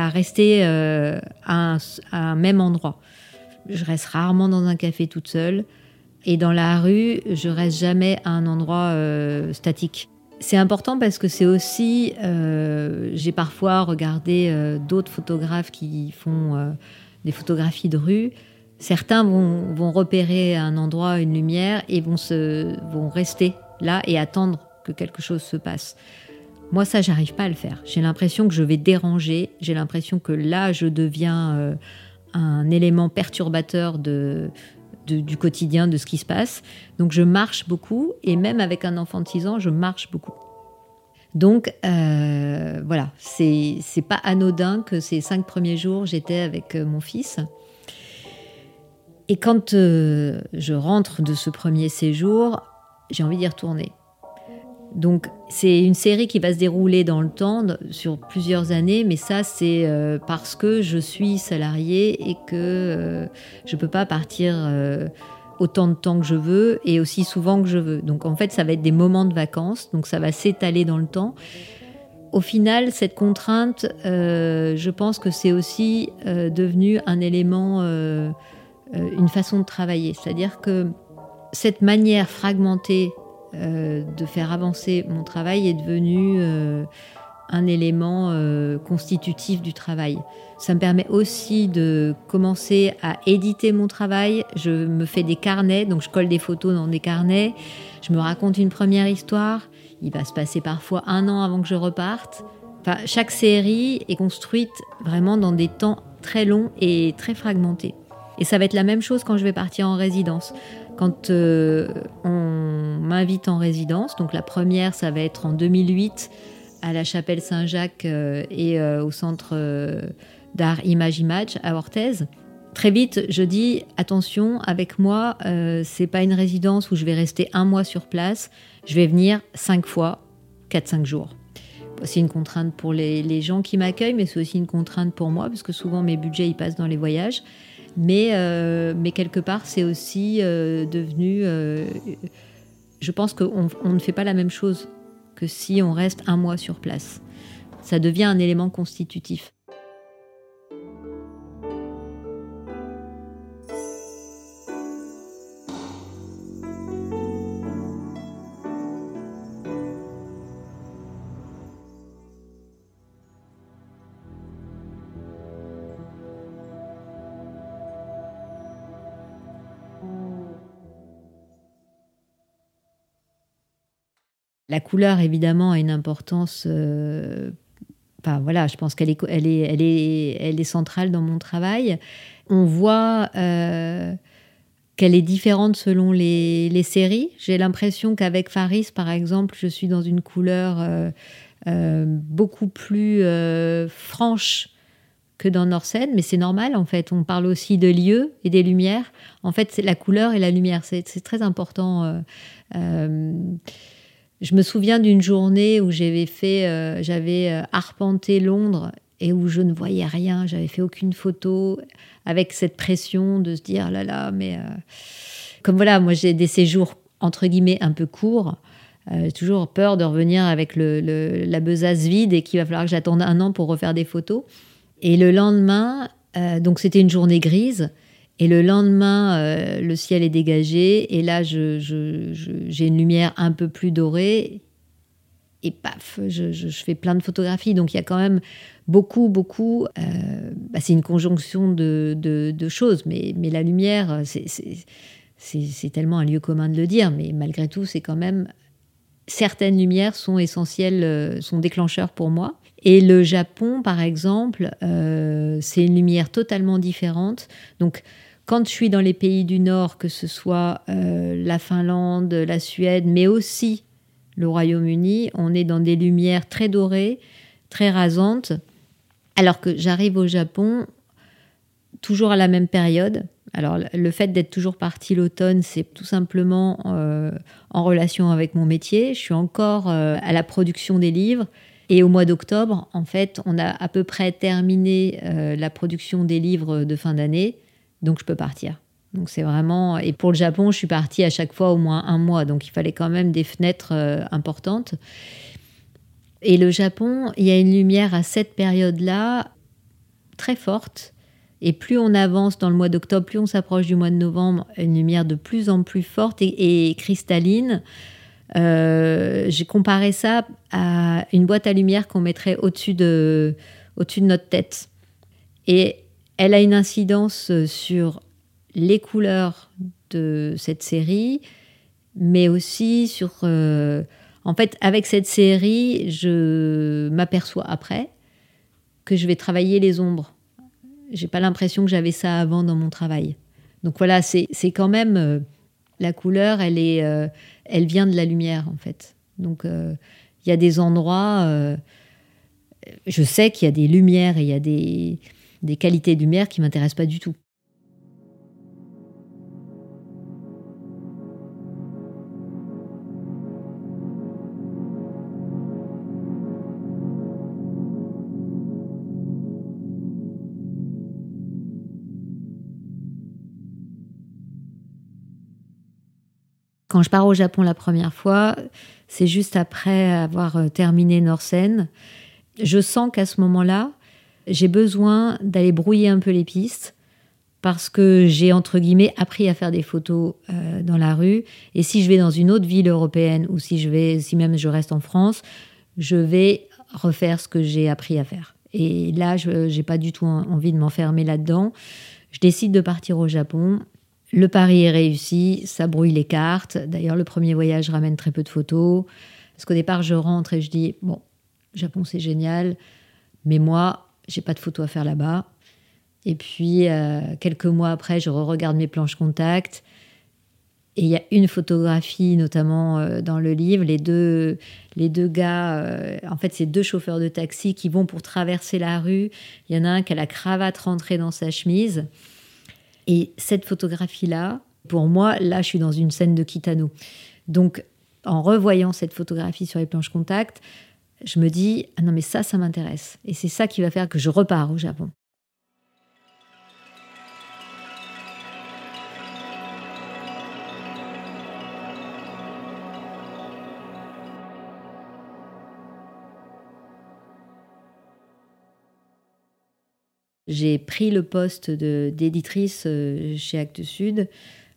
rester euh, à, un, même endroit. Je reste rarement dans un café toute seule. Et dans la rue, je reste jamais à un endroit euh, statique. C'est important parce que c'est aussi, j'ai parfois regardé d'autres photographes qui font des photographies de rue Certains vont, repérer un endroit, une lumière, et vont, se, vont rester là et attendre que quelque chose se passe. Moi, ça, j'arrive pas à le faire. J'ai l'impression que je vais déranger. J'ai l'impression que là, je deviens euh, un élément perturbateur de, du quotidien, de ce qui se passe. Donc, je marche beaucoup. Et même avec un enfant de 6 ans, je marche beaucoup. Donc, euh, voilà, c'est pas anodin que ces cinq premiers jours, j'étais avec euh, mon fils. Et quand euh, je rentre de ce premier séjour, j'ai envie d'y retourner. Donc c'est une série qui va se dérouler dans le temps, sur plusieurs années, mais ça c'est euh, parce que je suis salariée et que euh, je ne peux pas partir autant de temps que je veux et aussi souvent que je veux. Donc en fait ça va être des moments de vacances, donc ça va s'étaler dans le temps. Au final, cette contrainte, je pense que c'est aussi devenu un élément une façon de travailler. C'est-à-dire que cette manière fragmentée euh, de faire avancer mon travail est devenue euh, un élément constitutif du travail. Ça me permet aussi de commencer à éditer mon travail. Je me fais des carnets, donc je colle des photos dans des carnets. Je me raconte une première histoire. Il va se passer parfois un an avant que je reparte. Enfin, chaque série est construite vraiment dans des temps très longs et très fragmentés. Et ça va être la même chose quand je vais partir en résidence. Quand euh, on m'invite en résidence, donc la première, ça va être en 2008 à la chapelle Saint-Jacques et au centre d'art Image Image à Orthez. Très vite, je dis attention, avec moi, c'est pas une résidence où je vais rester un mois sur place. Je vais venir cinq fois, quatre, cinq jours. C'est une contrainte pour les, gens qui m'accueillent, mais c'est aussi une contrainte pour moi, parce que souvent mes budgets ils passent dans les voyages. Mais, euh, mais quelque part, c'est aussi euh, devenu. Euh, je pense qu'on on ne fait pas la même chose que si on reste un mois sur place. Ça devient un élément constitutif. La couleur, évidemment, a une importance. Euh, enfin, voilà, je pense qu'elle est, centrale dans mon travail. On voit euh, qu'elle est différente selon les, les séries. J'ai l'impression qu'avec Faris, par exemple, je suis dans une couleur euh, beaucoup plus franche que dans Norsen, mais c'est normal en fait. On parle aussi de lieux et des lumières. En fait, c'est la couleur et la lumière, c'est très important. Je me souviens d'une journée où j'avais fait, euh, j'avais euh, arpenté Londres et où je ne voyais rien, j'avais fait aucune photo, avec cette pression de se dire là là, mais euh, comme voilà, moi j'ai des séjours entre guillemets un peu courts. Toujours peur de revenir avec le, la besace vide et qu'il va falloir que j'attende un an pour refaire des photos. Et le lendemain, donc c'était une journée grise, et le lendemain, euh, le ciel est dégagé et là, j'ai une lumière un peu plus dorée et paf, je, fais plein de photographies. Donc il y a quand même beaucoup, beaucoup. Euh, bah, c'est une conjonction de, choses, mais, mais la lumière, c'est tellement un lieu commun de le dire, mais malgré tout, c'est quand même. Certaines lumières sont essentielles, euh, sont déclencheurs pour moi. Et le Japon, par exemple, c'est une lumière totalement différente. Donc, quand je suis dans les pays du Nord, que ce soit euh, la Finlande, la Suède, mais aussi le Royaume-Uni, on est dans des lumières très dorées, très rasantes, alors que j'arrive au Japon toujours à la même période. Alors le fait d'être toujours parti l'automne, c'est tout simplement euh, en relation avec mon métier. Je suis encore euh, à la production des livres. Et au mois d'octobre, en fait, on a à peu près terminé la production des livres de fin d'année donc je peux partir. Donc c'est vraiment et pour le Japon, je suis partie à chaque fois au moins un mois, donc il fallait quand même des fenêtres euh, importantes. Et le Japon, il y a une lumière à cette période-là très forte. Et plus on avance dans le mois d'octobre, plus on s'approche du mois de novembre, une lumière de plus en plus forte et, cristalline. Euh, j'ai comparé ça à une boîte à lumière qu'on mettrait au-dessus de, au-dessus de notre tête. Et elle a une incidence euh, sur les couleurs de cette série, mais aussi sur... Euh, en fait, avec cette série, je m'aperçois après que je vais travailler les ombres. J'ai pas l'impression que j'avais ça avant dans mon travail. Donc voilà, c'est quand même euh, la couleur, elle est, elle vient de la lumière en fait. Donc il y a des endroits, je sais qu'il y a des lumières et il y a des, des qualités de lumière qui m'intéressent pas du tout. Quand je pars au Japon la première fois, c'est juste après avoir euh, terminé Norsen. Je sens qu'à ce moment-là, j'ai besoin d'aller brouiller un peu les pistes parce que j'ai entre guillemets appris à faire des photos euh, dans la rue. Et si je vais dans une autre ville européenne ou si je vais si même je reste en France je vais refaire ce que j'ai appris à faire. Et là je n'ai pas du tout envie de m'enfermer là-dedans. Je décide de partir au Japon. Le pari est réussi ça brouille les cartes. D'ailleurs le premier voyage ramène très peu de photos. Parce qu'au départ je rentre et je dis bon Japon c'est génial. Mais moi j'ai pas de photos à faire là-bas. Et puis, euh, quelques mois après, je re-regarde mes planches contact. Et il y a une photographie, notamment euh, dans le livre, les deux, les deux gars, euh, en fait, c'est deux chauffeurs de taxi qui vont pour traverser la rue. Il y en a un qui a la cravate rentrée dans sa chemise. Et cette photographie-là, pour moi, là, je suis dans une scène de Kitano. Donc, en revoyant cette photographie sur les planches contact, je me dis, ah non, mais ça, ça m'intéresse. Et c'est ça qui va faire que je repars au Japon. J'ai pris le poste d'éditrice euh, chez Actes Sud.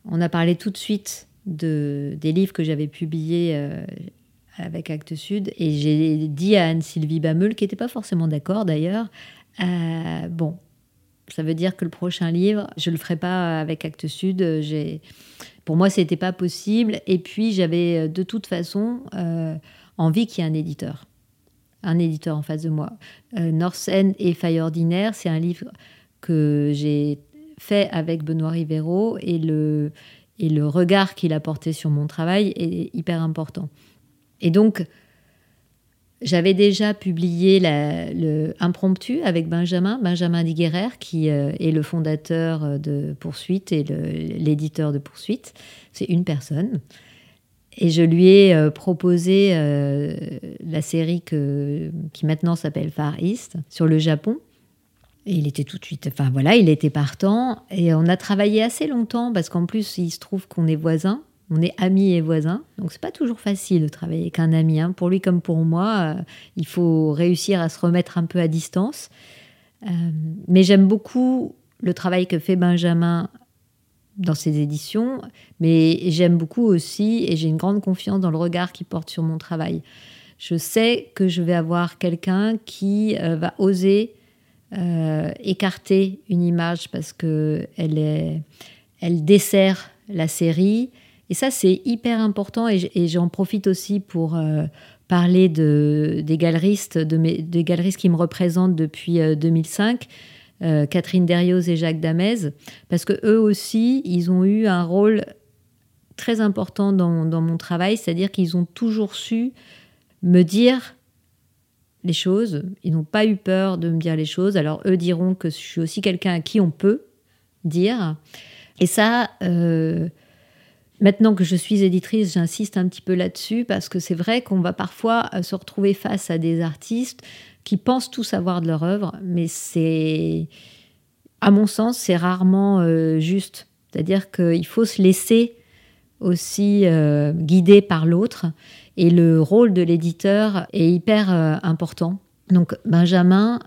On a parlé tout de suite de, des livres que j'avais publiés euh, avec Actes Sud et j'ai dit à Anne-Sylvie Bameul, qui n'était pas forcément d'accord d'ailleurs, euh, bon, ça veut dire que le prochain livre, je ne le ferai pas avec Actes Sud. Pour moi, ce n'était pas possible. Et puis, j'avais de toute façon envie qu'il y ait un éditeur un éditeur en face de moi. Euh, North et Faille ordinaire, c'est un livre que j'ai fait avec Benoît Rivero et le, et le regard qu'il a porté sur mon travail est hyper important. Et donc, j'avais déjà publié le Impromptu avec Benjamin, Benjamin Diguerrer, qui euh, est le fondateur de Poursuite et l'éditeur de Poursuite. C'est une personne. Et je lui ai euh, proposé euh, la série qui maintenant s'appelle Far East sur le Japon. Et il était tout de suite, enfin voilà, il était partant. Et on a travaillé assez longtemps parce qu'en plus, il se trouve qu'on est voisins, on est amis et voisins. Donc c'est pas toujours facile de travailler avec un ami. Hein. Pour lui comme pour moi, euh, il faut réussir à se remettre un peu à distance. mais j'aime beaucoup le travail que fait Benjamin dans ses éditions, mais j'aime beaucoup aussi et j'ai une grande confiance dans le regard qu'il porte sur mon travail. Je sais que je vais avoir quelqu'un qui euh, va oser euh, écarter une image parce que elle est, elle dessert la série. Et ça, c'est hyper important et j'en profite aussi pour euh, parler de, des galeristes, des galeristes qui me représentent depuis 2005 euh, Catherine Derrioz et Jacques Damez, parce que eux aussi, ils ont eu un rôle très important dans, mon travail, c'est-à-dire qu'ils ont toujours su me dire les choses, ils n'ont pas eu peur de me dire les choses, alors eux diront que je suis aussi quelqu'un à qui on peut dire, et ça... Euh, maintenant que je suis éditrice, j'insiste un petit peu là-dessus parce que c'est vrai qu'on va parfois se retrouver face à des artistes qui pensent tout savoir de leur œuvre, mais c'est, à mon sens, c'est rarement euh, juste. C'est-à-dire qu'il faut se laisser aussi euh, guider par l'autre, et le rôle de l'éditeur est hyper euh, important. Donc Benjamin,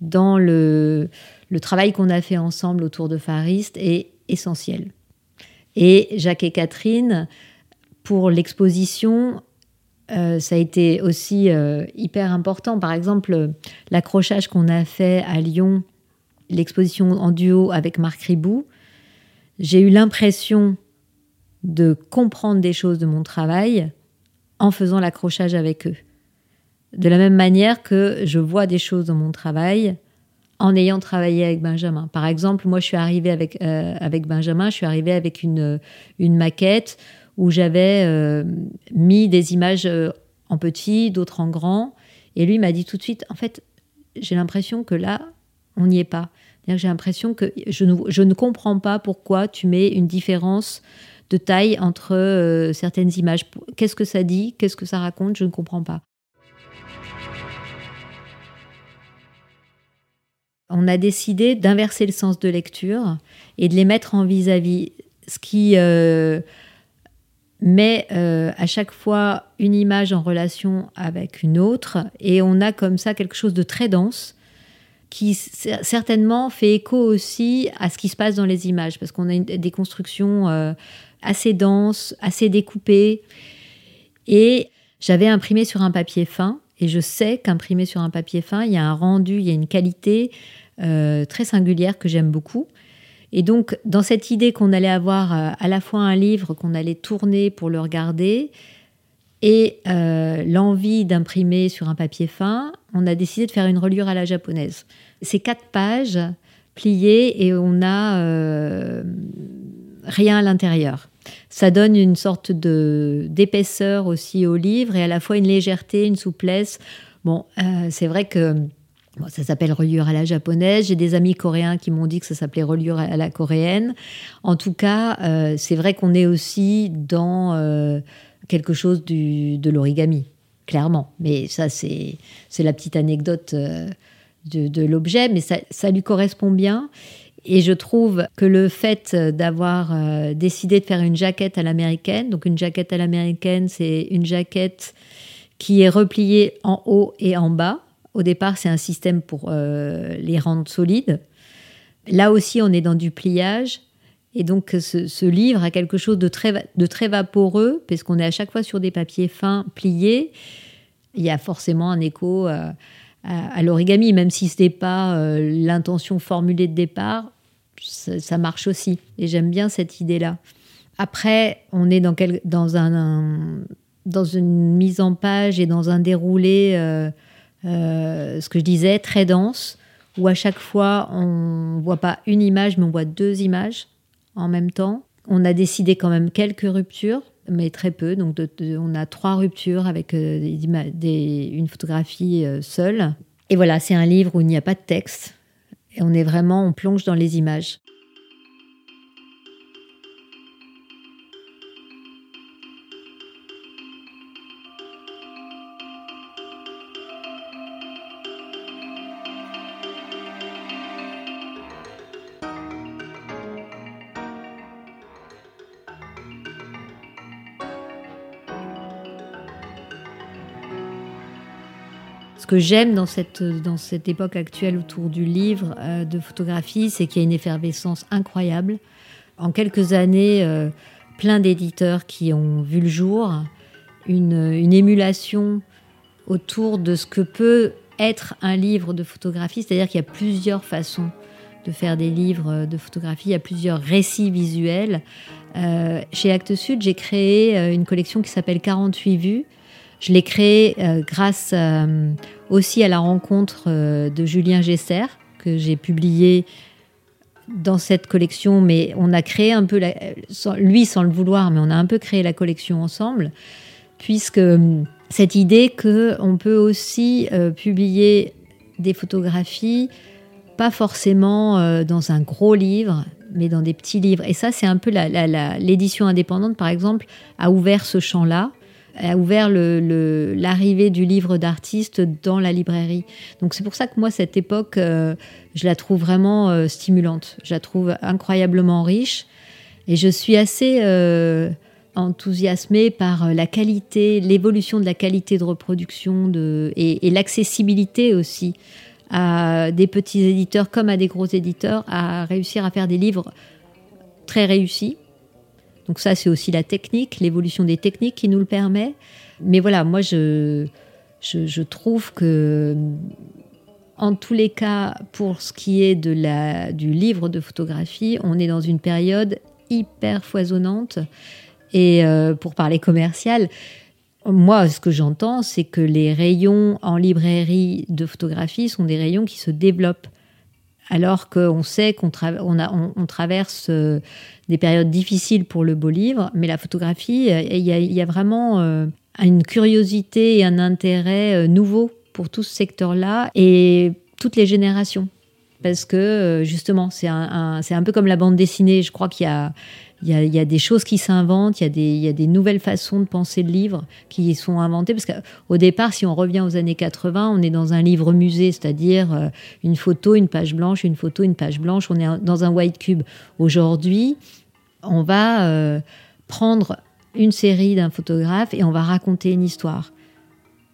dans le, le travail qu'on a fait ensemble autour de Fariste, est essentiel. Et Jacques et Catherine, pour l'exposition, euh, ça a été aussi euh, hyper important. Par exemple, l'accrochage qu'on a fait à Lyon, l'exposition en duo avec Marc Ribou, j'ai eu l'impression de comprendre des choses de mon travail en faisant l'accrochage avec eux. De la même manière que je vois des choses dans mon travail en ayant travaillé avec Benjamin. Par exemple, moi, je suis arrivée avec, euh, avec Benjamin, je suis arrivée avec une, une maquette où j'avais euh, mis des images euh, en petit, d'autres en grand. Et lui m'a dit tout de suite, en fait, j'ai l'impression que là, on n'y est pas. J'ai l'impression que je ne, je ne, comprends pas pourquoi tu mets une différence de taille entre euh, certaines images. Qu'est-ce que ça dit? Qu'est-ce que ça raconte? Je ne comprends pas. On a décidé d'inverser le sens de lecture et de les mettre en vis-à-vis. ce qui met euh, à chaque fois une image en relation avec une autre, et on a comme ça quelque chose de très dense qui certainement fait écho aussi à ce qui se passe dans les images, parce qu'on a des constructions euh, assez denses, assez découpées, et j'avais imprimé sur un papier fin, et je sais qu'imprimer sur un papier fin, il y a un rendu, il y a une qualité euh, très singulière que j'aime beaucoup. Et donc, dans cette idée qu'on allait avoir euh, à la fois un livre qu'on allait tourner pour le regarder et euh, l'envie d'imprimer sur un papier fin, on a décidé de faire une reliure à la japonaise. C'est quatre pages pliées et on n'a rien à l'intérieur. Ça donne une sorte de d'épaisseur aussi au livre et à la fois une légèreté, une souplesse. Bon, euh, c'est vrai que ça s'appelle reliure à la japonaise. J'ai des amis coréens qui m'ont dit que ça s'appelait reliure à la coréenne. En tout cas, euh, c'est vrai qu'on est aussi dans euh, quelque chose du, de l'origami, clairement. Mais ça, c'est la petite anecdote de, de l'objet, mais ça, ça, lui correspond bien. Et je trouve que le fait d'avoir euh, décidé de faire une jaquette à l'américaine, donc une jaquette à l'américaine, c'est une jaquette qui est repliée en haut et en bas. Au départ, c'est un système pour euh, les rendre solides. Là aussi, on est dans du pliage. Et donc, ce, livre a quelque chose de très, de très vaporeux, puisqu'on est à chaque fois sur des papiers fins, pliés. Il y a forcément un écho euh, à, l'origami, même si ce n'est pas l'intention formulée de départ ça, marche aussi. Et j'aime bien cette idée-là. Après, on est dans, dans, un, dans une mise en page et dans un déroulé, euh, euh, ce que je disais, très dense, où à chaque fois, on ne voit pas une image, mais on voit deux images en même temps. On a décidé quand même quelques ruptures, mais très peu. Donc, on a trois ruptures avec euh, une photographie seule. Et voilà, c'est un livre où il n'y a pas de texte. Et on est vraiment, on plonge dans les images. Que j'aime dans cette, époque actuelle autour du livre euh, de photographie, c'est qu'il y a une effervescence incroyable. En quelques années, euh, plein d'éditeurs qui ont vu le jour, une, une, émulation autour de ce que peut être un livre de photographie, c'est-à-dire qu'il y a plusieurs façons de faire des livres de photographie, il y a plusieurs récits visuels. Euh, chez Actes Sud, j'ai créé une collection qui s'appelle 48 vues, je l'ai créé euh, grâce euh, aussi à la rencontre euh, de Julien Gesser, que j'ai publié dans cette collection, mais on a créé un peu, lui sans le vouloir, mais on a un peu créé la collection ensemble, puisque cette idée qu'on peut aussi publier des photographies, pas forcément dans un gros livre, mais dans des petits livres. Et ça, c'est un peu l'édition indépendante, par exemple, a ouvert ce champ-là a ouvert l'arrivée du livre d'artiste dans la librairie. Donc c'est pour ça que moi, cette époque, euh, je la trouve vraiment euh, stimulante. Je la trouve incroyablement riche. Et je suis assez euh, enthousiasmée par la qualité, l'évolution de la qualité de reproduction et l'accessibilité aussi à des petits éditeurs comme à des gros éditeurs à réussir à faire des livres très réussis donc ça, c'est aussi la technique, l'évolution des techniques qui nous le permet. Mais voilà, moi, je, je, trouve que, en tous les cas, pour ce qui est de la, du livre de photographie, on est dans une période hyper foisonnante. Et euh, pour parler commercial, moi, ce que j'entends, c'est que les rayons en librairie de photographie sont des rayons qui se développent alors qu'on sait qu'on on, traverse euh, des périodes difficiles pour le beau livre, mais la photographie, euh, il y, a, vraiment euh, une curiosité et un intérêt nouveau pour tout ce secteur-là et toutes les générations. Parce que justement, c'est un, un, peu comme la bande dessinée. Je crois qu'il y a, il y, a, des choses qui s'inventent, il, y a des nouvelles façons de penser le livre qui sont inventées. Parce qu'au départ, si on revient aux années 80, on est dans un livre musée, c'est-à-dire euh, une photo, une page blanche, une photo, une page blanche. On est dans un white cube. Aujourd'hui, on va euh, prendre une série d'un photographe et on va raconter une histoire.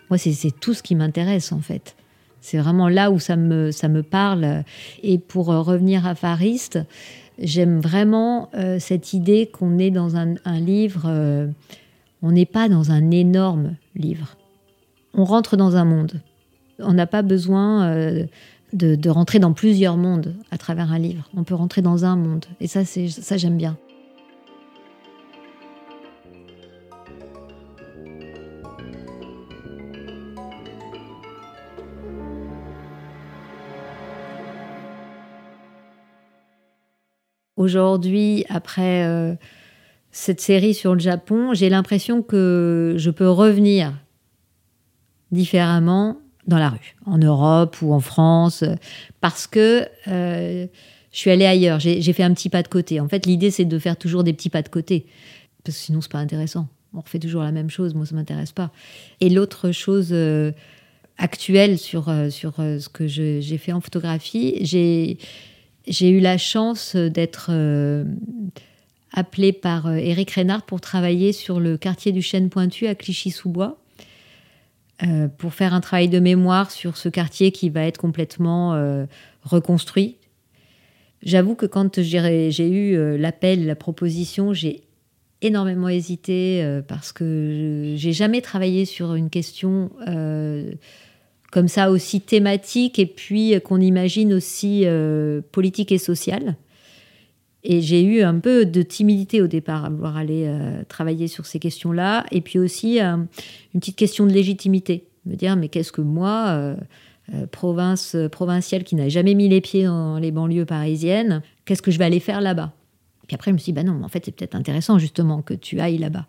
Moi, c'est tout ce qui m'intéresse en fait. C'est vraiment là où ça me, ça me parle. Et pour euh, revenir à Fariste, j'aime vraiment euh, cette idée qu'on est dans un, livre, euh, on n'est pas dans un énorme livre. On rentre dans un monde. On n'a pas besoin euh, de, de, rentrer dans plusieurs mondes à travers un livre. On peut rentrer dans un monde. Et ça, ça j'aime bien. Aujourd'hui, après cette série sur le Japon, j'ai l'impression que je peux revenir différemment dans la rue, en Europe ou en France, parce que euh, je suis allée ailleurs, j'ai fait un petit pas de côté. En fait, l'idée, c'est de faire toujours des petits pas de côté, parce que sinon, c'est pas intéressant. On refait toujours la même chose, moi, ça m'intéresse pas. Et l'autre chose euh, actuelle sur, euh, sur ce que j'ai fait en photographie, j'ai eu la chance d'être appelé par euh, Éric Reynard pour travailler sur le quartier du Chêne Pointu à Clichy-sous-Bois, euh, pour faire un travail de mémoire sur ce quartier qui va être complètement euh, reconstruit. J'avoue que quand j'ai eu l'appel, la proposition, j'ai énormément hésité parce que j'ai jamais travaillé sur une question comme ça aussi thématique et puis qu'on imagine aussi politique et sociale. Et j'ai eu un peu de timidité au départ à vouloir aller euh, travailler sur ces questions-là. Et puis aussi euh, une petite question de légitimité. Me dire, mais qu'est-ce que moi, euh, province provinciale qui n'a jamais mis les pieds dans les banlieues parisiennes, qu'est-ce que je vais aller faire là-bas? Puis après, je me suis dit, bah non, en fait, c'est peut-être intéressant justement que tu ailles là-bas.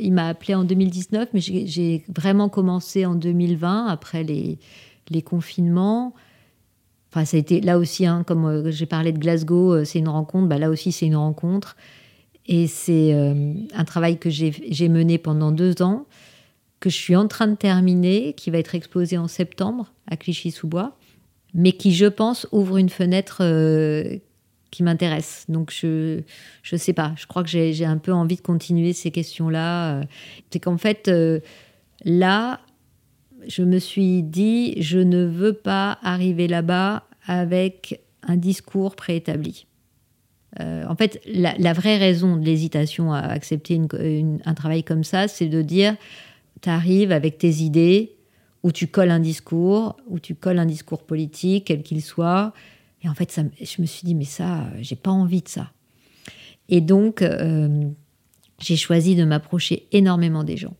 Il m'a appelé en 2019, mais j'ai vraiment commencé en 2020, après les, les confinements. Enfin, ça a été là aussi, hein, comme euh, j'ai parlé de Glasgow, euh, c'est une rencontre. Bah, là aussi, c'est une rencontre. Et c'est euh, un travail que j'ai mené pendant deux ans, que je suis en train de terminer, qui va être exposé en septembre à Clichy-sous-Bois, mais qui, je pense, ouvre une fenêtre qui m'intéresse. Donc, je ne sais pas. Je crois que j'ai un peu envie de continuer ces questions-là. C'est qu'en fait, là, je me suis dit, je ne veux pas arriver là-bas avec un discours préétabli. Euh, en fait, la, vraie raison de l'hésitation à accepter un travail comme ça, c'est de dire, tu arrives avec tes idées, où tu colles un discours, où tu colles un discours politique, quel qu'il soit. Et en fait, je me suis dit, mais ça, j'ai pas envie de ça. Et donc, euh, j'ai choisi de m'approcher énormément des gens.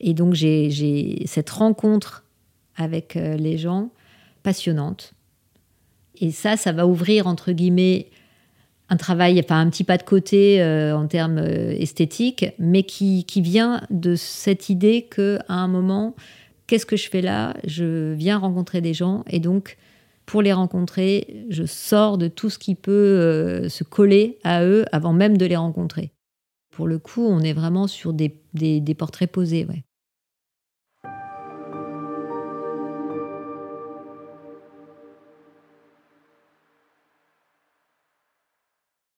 Et donc j'ai cette rencontre avec euh, les gens passionnante. Et ça, ça va ouvrir, entre guillemets, un travail, enfin un petit pas de côté euh, en termes euh, esthétiques, mais qui, qui, vient de cette idée que à un moment, qu'est-ce que je fais là? Je viens rencontrer des gens et donc pour les rencontrer, je sors de tout ce qui peut se coller à eux avant même de les rencontrer. Pour le coup, on est vraiment sur des, des, des portraits posés. Ouais.